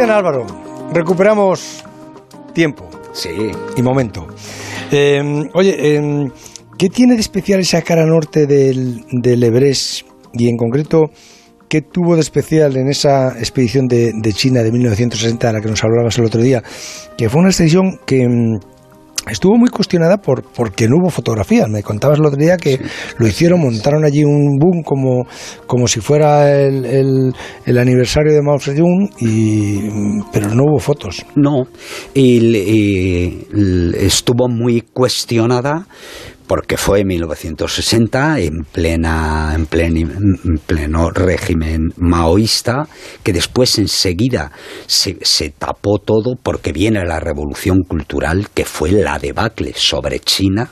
Cristian Álvaro, recuperamos tiempo. Sí. Y momento. Eh, oye, eh, ¿qué tiene de especial esa cara norte del, del Everest y en concreto qué tuvo de especial en esa expedición de, de China de 1960 a la que nos hablabas el otro día? Que fue una expedición que mm, estuvo muy cuestionada por porque no hubo fotografías. Me contabas el otro día que lo hicieron, montaron allí un boom como, como si fuera el, el- el aniversario de Mao Zedong, y, pero no hubo fotos. No, y, le- y l- estuvo muy cuestionada porque fue en 1960 en plena en, plen- en pleno régimen maoísta que después enseguida se, se tapó todo porque viene la revolución cultural que fue la debacle sobre China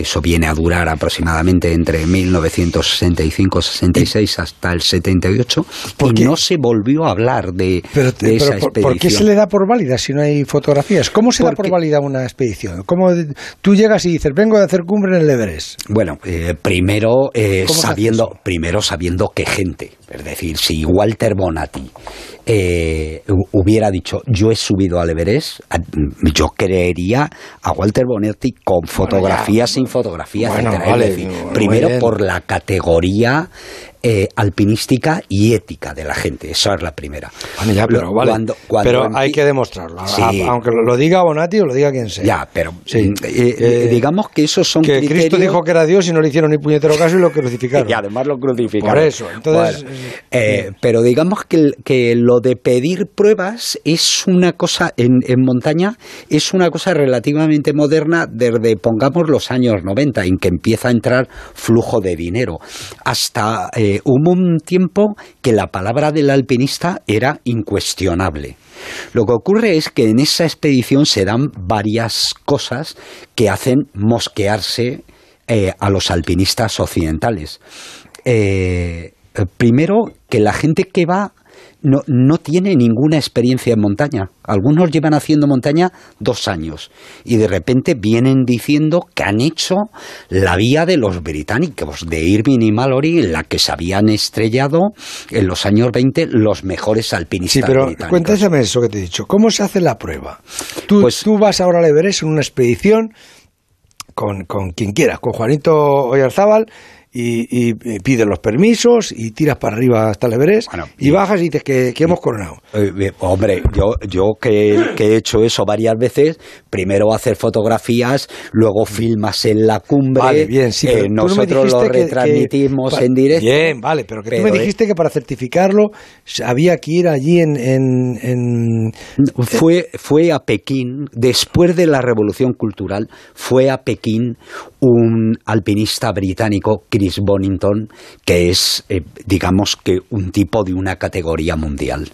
que eso viene a durar aproximadamente entre 1965-66 hasta el 78 ¿Por y qué? no se volvió a hablar de, Pero, de esa pero ¿por, expedición. por qué se le da por válida si no hay fotografías? ¿Cómo se da por válida una expedición? ¿Cómo tú llegas y dices, vengo de hacer cumbre en el Everest? Bueno, eh, primero eh, ¿Cómo se hace sabiendo, primero sabiendo qué gente, es decir, si Walter Bonatti eh, hubiera dicho yo he subido al Everest, a- yo creería a Walter Bonatti con fotografías, sin fotografías, Bueno, vale, decir, primero por la categoría eh, alpinística y ética de la gente, esa es la primera. Bueno, ya, pero, vale. cuando- cuando pero hay que demostrarlo. Sí. Aunque lo, diga Bonatti o lo diga quien sea. Ya, pero Sí. mm, eh, Eh, digamos que esos son que criterios... Cristo dijo que era Dios y no le hicieron ni puñetero caso y lo crucificaron. Y además lo crucificaron. Por eso, entonces, Bueno, pero digamos que, que lo de pedir pruebas es una cosa, en, en montaña, es una cosa relativamente moderna desde, pongamos, los años 90, en que empieza a entrar flujo de dinero. Hasta eh, hubo un tiempo que la palabra del alpinista era incuestionable. Lo que ocurre es que en esa expedición se dan varias cosas que hacen mosquearse eh, a los alpinistas occidentales. Eh, eh, primero, que la gente que va no, no tiene ninguna experiencia en montaña. Algunos llevan haciendo montaña dos años y de repente vienen diciendo que han hecho la vía de los británicos, de Irving y Mallory, en la que se habían estrellado en los años 20 los mejores alpinistas Sí, pero británicos. cuéntame eso que te he dicho. ¿Cómo se hace la prueba? Tú, Pues- tú vas ahora al Everest en una expedición con, con quien quieras, con Juanito Oyarzábal, y, y, y pides los permisos y tiras para arriba hasta el Everest Bueno, y, y- bajas y dices que, que hemos coronado. Eh, eh, hombre, yo, yo que, que he hecho eso varias veces, primero hacer fotografías, luego filmas en la cumbre, Vale, bien, sí, eh, pero no nosotros lo que- que- retransmitimos en directo. Bien, vale, pero que tú me eh, dijiste que para certificarlo había que ir allí en... en, en- Fue, fue a Pekín, después de la Revolución Cultural, fue a Pekín un alpinista británico, Bonington, que es, eh, digamos que, un tipo de una categoría mundial.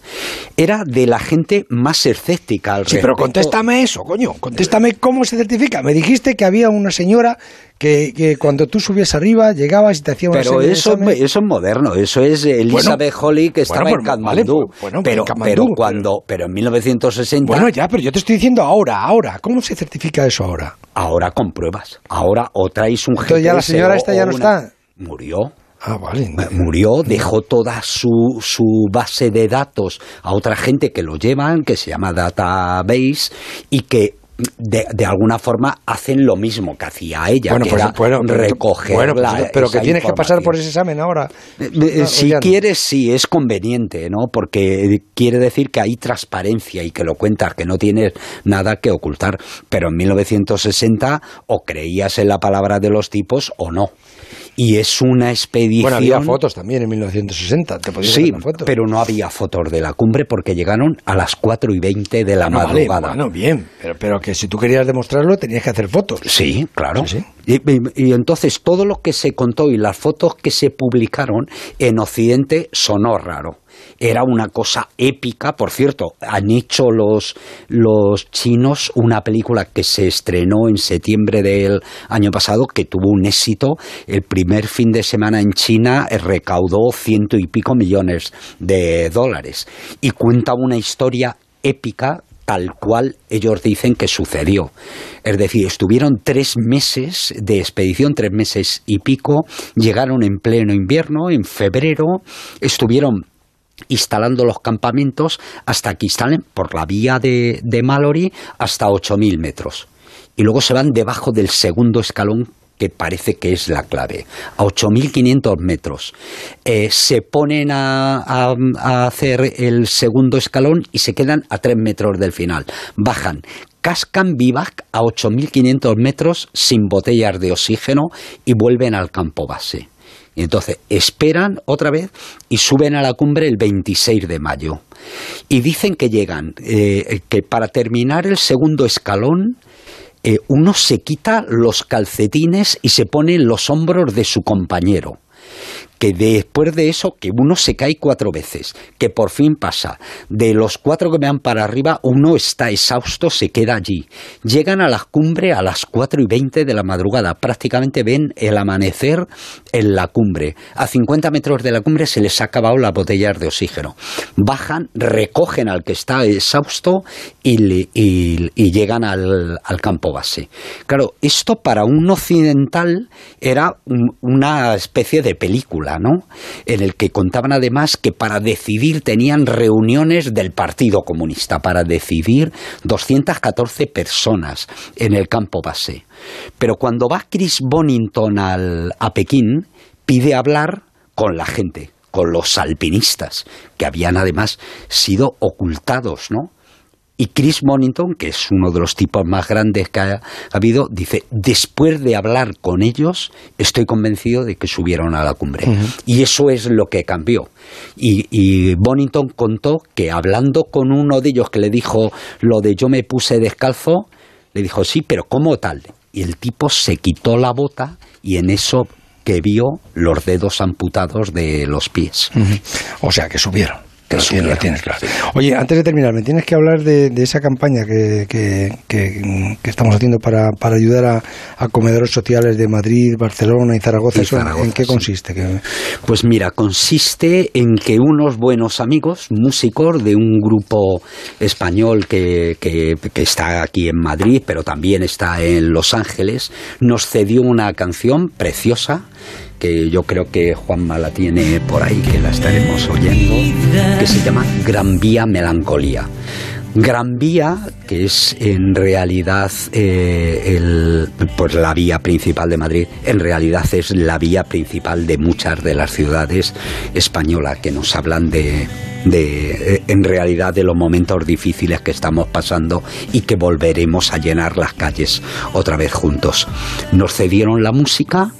Era de la gente más escéptica al Sí, pero respecto. contéstame eso, coño. Contéstame cómo se certifica. Me dijiste que había una señora que, que cuando tú subías arriba llegabas y te hacía una Pero serie eso, eso es moderno, eso es Elizabeth Holly que estaba bueno, en pues, vale, pues, bueno, pero, en Katmandú, pero pero- cuando, pero en 1960, Bueno, ya, pero yo te estoy diciendo ahora, ahora. ¿Cómo se certifica eso ahora? ahora con pruebas. Ahora o traéis un Entonces ya la señora esta ya no una- está. Murió. Ah, vale. Murió, dejó toda su, su base de datos a otra gente que lo llevan, que se llama Database, y que de, de alguna forma hacen lo mismo que hacía ella, Bueno, que pues, era bueno, recoger bueno, pues, la- pero que tienes que pasar por ese examen ahora. Eh, eh, No, si ya no. quieres, sí, es conveniente, ¿no? Porque quiere decir que hay transparencia y que lo cuentas, que no tienes nada que ocultar. Pero en 1960 o creías en la palabra de los tipos o no. Y es una expedición... Bueno, había fotos también en 1960. Te podías Sí, hacer una foto. pero no había fotos de la cumbre porque llegaron a las 4 y 20 de la No, vale, madrugada. bueno, bien. Pero, pero que si tú querías demostrarlo tenías que hacer fotos. Sí, claro. Sí, sí. Y, y- y entonces todo lo que se contó y las fotos que se publicaron en Occidente sonó raro. Era una cosa épica, por cierto, han hecho los, los chinos una película que se estrenó en septiembre del año pasado que tuvo un éxito. El primer fin de semana en China eh, recaudó ciento y pico millones de dólares y cuenta una historia épica tal cual ellos dicen que sucedió. Es decir, estuvieron tres meses de expedición, tres meses y pico, llegaron en pleno invierno, en febrero, estuvieron instalando los campamentos hasta que instalen por la vía de, de Mallory hasta 8.000 metros. Y luego se van debajo del segundo escalón que parece que es la clave, a 8.500 metros. Eh, se ponen a, a, hacer el segundo escalón y se quedan a 3 metros del final. Bajan, cascan vivac a 8.500 metros sin botellas de oxígeno y vuelven al campo base. Y entonces esperan otra vez y suben a la cumbre el 26 de mayo. Y dicen que llegan, eh, que para terminar el segundo escalón, eh, uno se quita los calcetines y se pone en los hombros de su compañero que después de eso, que uno se cae cuatro veces, que por fin pasa. De los cuatro que van para arriba, uno está exhausto, se queda allí. Llegan a la cumbre a las cuatro y veinte de la madrugada. Prácticamente ven el amanecer en la cumbre. A 50 metros de la cumbre se les ha acabado las botellas de oxígeno. Bajan, recogen al que está exhausto y, llegan al, campo base. Claro, esto para un occidental era una especie de película en el que contaban además que para decidir tenían reuniones del Partido Comunista, para decidir 214 personas en el campo base. Pero cuando va Chris Bonington a Pekín, pide hablar con la gente, con los alpinistas, que habían además sido ocultados, ¿no? Y Chris Monington, que es uno de los tipos más grandes que ha, habido, dice, después de hablar con ellos, estoy convencido de que subieron a la cumbre. Y eso es lo que cambió. Y, y, Bonington contó que hablando con uno de ellos que le dijo lo de yo me puse descalzo, le dijo, sí, pero ¿cómo tal? Y el tipo se quitó la bota y en eso que vio los dedos amputados de los pies. O sea, que subieron. Oye, antes de terminar, me tienes que hablar de, esa campaña que, que, estamos haciendo para, para ayudar a, comedores sociales de Madrid, Barcelona y Zaragoza. ¿En qué consiste? Pues mira, consiste en que unos buenos amigos, músicos de un grupo español que, que está aquí en Madrid, pero también está en Los Ángeles, nos cedió una canción preciosa que yo creo que Juanma la tiene por ahí, que la estaremos oyendo, que se llama Gran Vía Melancolía. Gran Vía, que es en realidad eh, el, pues la vía principal de Madrid, en realidad es la vía principal de muchas de las ciudades españolas que nos hablan de, de, en realidad de los momentos difíciles que estamos pasando y que volveremos a llenar las calles otra vez juntos. Nos cedieron la música,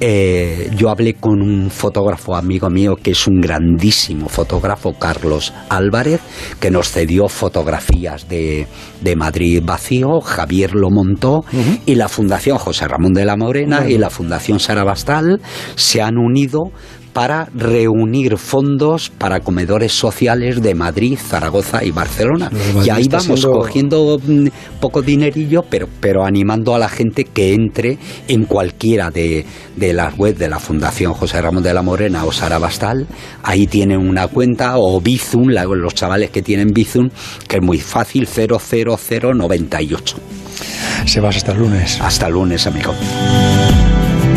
eh, yo hablé con un fotógrafo amigo mío que es un grandísimo fotógrafo, Carlos Álvarez, que nos cedió fotografías de, de Madrid vacío, Javier lo montó. Y la Fundación José Ramón de la Morena y la Fundación Sara Bastal se han unido para reunir fondos para comedores sociales de Madrid, Zaragoza y Barcelona. Y ahí vamos cogiendo mm, poco dinerillo, pero, pero animando a la gente que entre en cualquiera de, de las webs de la Fundación José Ramón de la Morena o Sara Bastal. Ahí tienen una cuenta o Bizum, los chavales que tienen Bizum, que es muy fácil, 00098. Se vas hasta el lunes. Hasta el lunes, amigo.